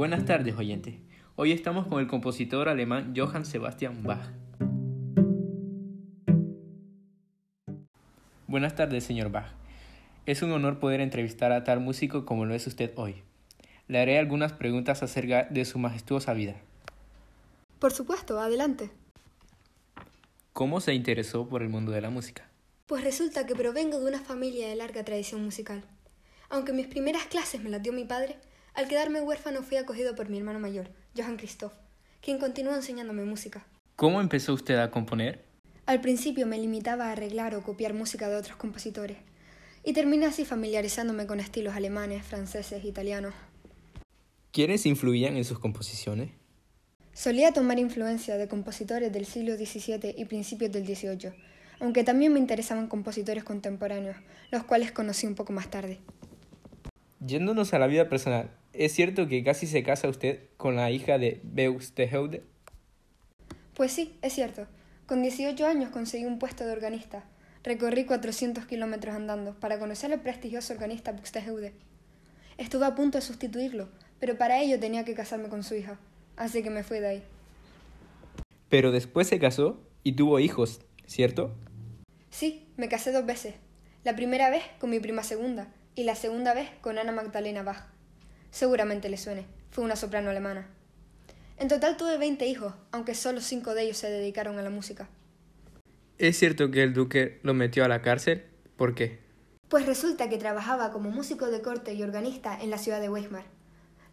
Buenas tardes, oyente. Hoy estamos con el compositor alemán Johann Sebastian Bach. Buenas tardes, señor Bach. Es un honor poder entrevistar a tal músico como lo es usted hoy. Le haré algunas preguntas acerca de su majestuosa vida. Por supuesto, adelante. ¿Cómo se interesó por el mundo de la música? Pues resulta que provengo de una familia de larga tradición musical. Aunque mis primeras clases me las dio mi padre, al quedarme huérfano fui acogido por mi hermano mayor, Johann Christoph, quien continuó enseñándome música. ¿Cómo empezó usted a componer? Al principio me limitaba a arreglar o copiar música de otros compositores, y terminé así familiarizándome con estilos alemanes, franceses, italianos. ¿Quiénes influían en sus composiciones? Solía tomar influencia de compositores del siglo XVII y principios del XVIII, aunque también me interesaban compositores contemporáneos, los cuales conocí un poco más tarde. Yéndonos a la vida personal, ¿es cierto que casi se casa usted con la hija de Buxtehude? Pues sí, es cierto. Con 18 años conseguí un puesto de organista. Recorrí 400 kilómetros andando para conocer al prestigioso organista Buxtehude. Estuve a punto de sustituirlo, pero para ello tenía que casarme con su hija, así que me fui de ahí. Pero después se casó y tuvo hijos, ¿cierto? Sí, me casé dos veces. La primera vez con mi prima segunda y la segunda vez con Ana Magdalena Bach. Seguramente le suene, fue una soprano alemana. En total tuve 20 hijos, aunque solo cinco de ellos se dedicaron a la música. ¿Es cierto que el duque lo metió a la cárcel? ¿Por qué? Pues resulta que trabajaba como músico de corte y organista en la ciudad de Weimar.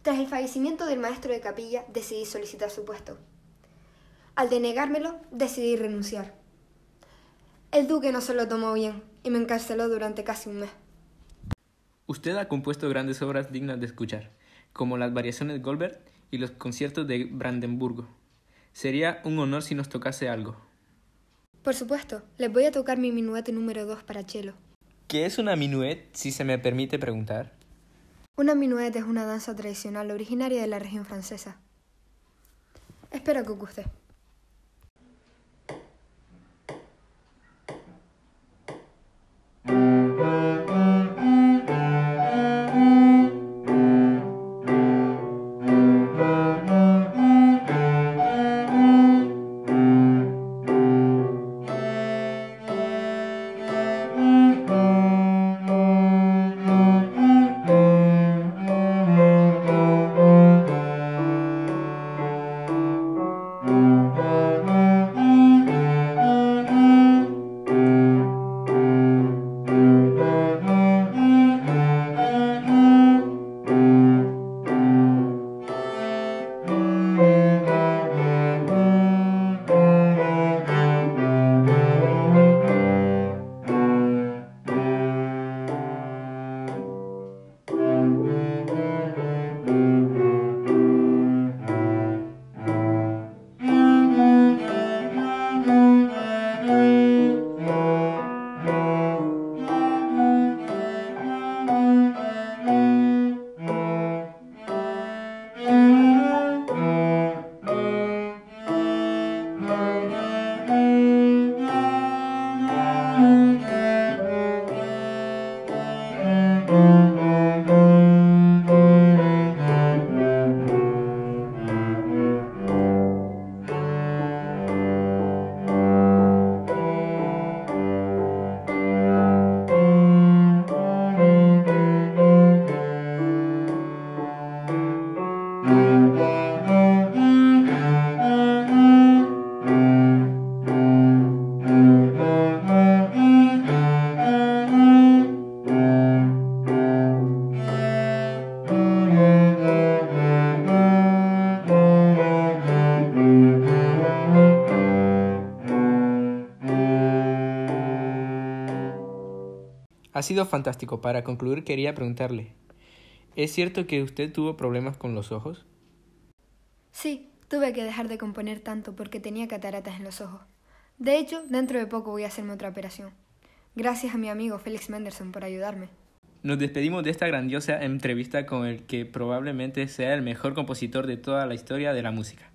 Tras el fallecimiento del maestro de capilla, decidí solicitar su puesto. Al denegármelo, decidí renunciar. El duque no se lo tomó bien y me encarceló durante casi un mes. Usted ha compuesto grandes obras dignas de escuchar, como las variaciones Goldberg y los conciertos de Brandenburgo. Sería un honor si nos tocase algo. Por supuesto, les voy a tocar mi minuete número 2 para cello. ¿Qué es una minuet, si se me permite preguntar? Una minuet es una danza tradicional originaria de la región francesa. Espero que os guste. Ha sido fantástico. Para concluir quería preguntarle, ¿es cierto que usted tuvo problemas con los ojos? Sí, tuve que dejar de componer tanto porque tenía cataratas en los ojos. De hecho, dentro de poco voy a hacerme otra operación. Gracias a mi amigo Félix Menderson por ayudarme. Nos despedimos de esta grandiosa entrevista con el que probablemente sea el mejor compositor de toda la historia de la música.